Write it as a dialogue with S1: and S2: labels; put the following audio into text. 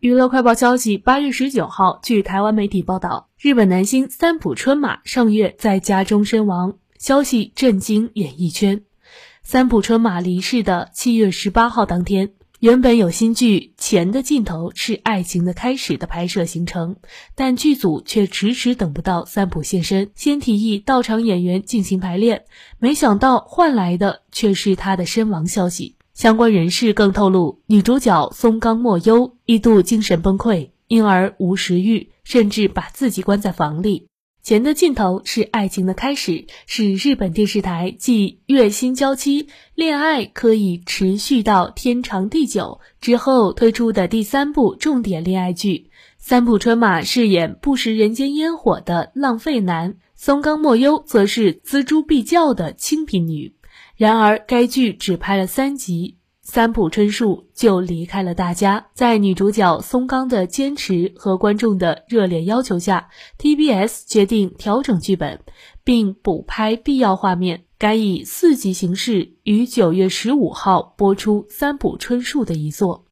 S1: 娱乐快报消息，八月十九号，据台湾媒体报道，日本男星三浦春马上月在家中身亡，消息震惊演艺圈。三浦春马离世的七月十八号当天，原本有新剧《钱的尽头是爱情的开始》的拍摄行程，但剧组却迟迟等不到三浦现身，先提议到场演员进行排练，没想到换来的却是他的身亡消息。相关人士更透露，女主角松冈莫优一度精神崩溃，因而无食欲，甚至把自己关在房里。钱的尽头是爱情的开始，是日本电视台继《月薪娇妻》恋爱可以持续到天长地久之后推出的第三部重点恋爱剧。三浦春马饰演不食人间烟火的浪费男，松冈莫优则是锱铢必较的清贫女。然而，该剧只拍了三集，三浦春树就离开了大家。在女主角松冈的坚持和观众的热烈要求下，TBS 决定调整剧本，并补拍必要画面，改以四集形式于九月十五号播出三浦春树的遗作。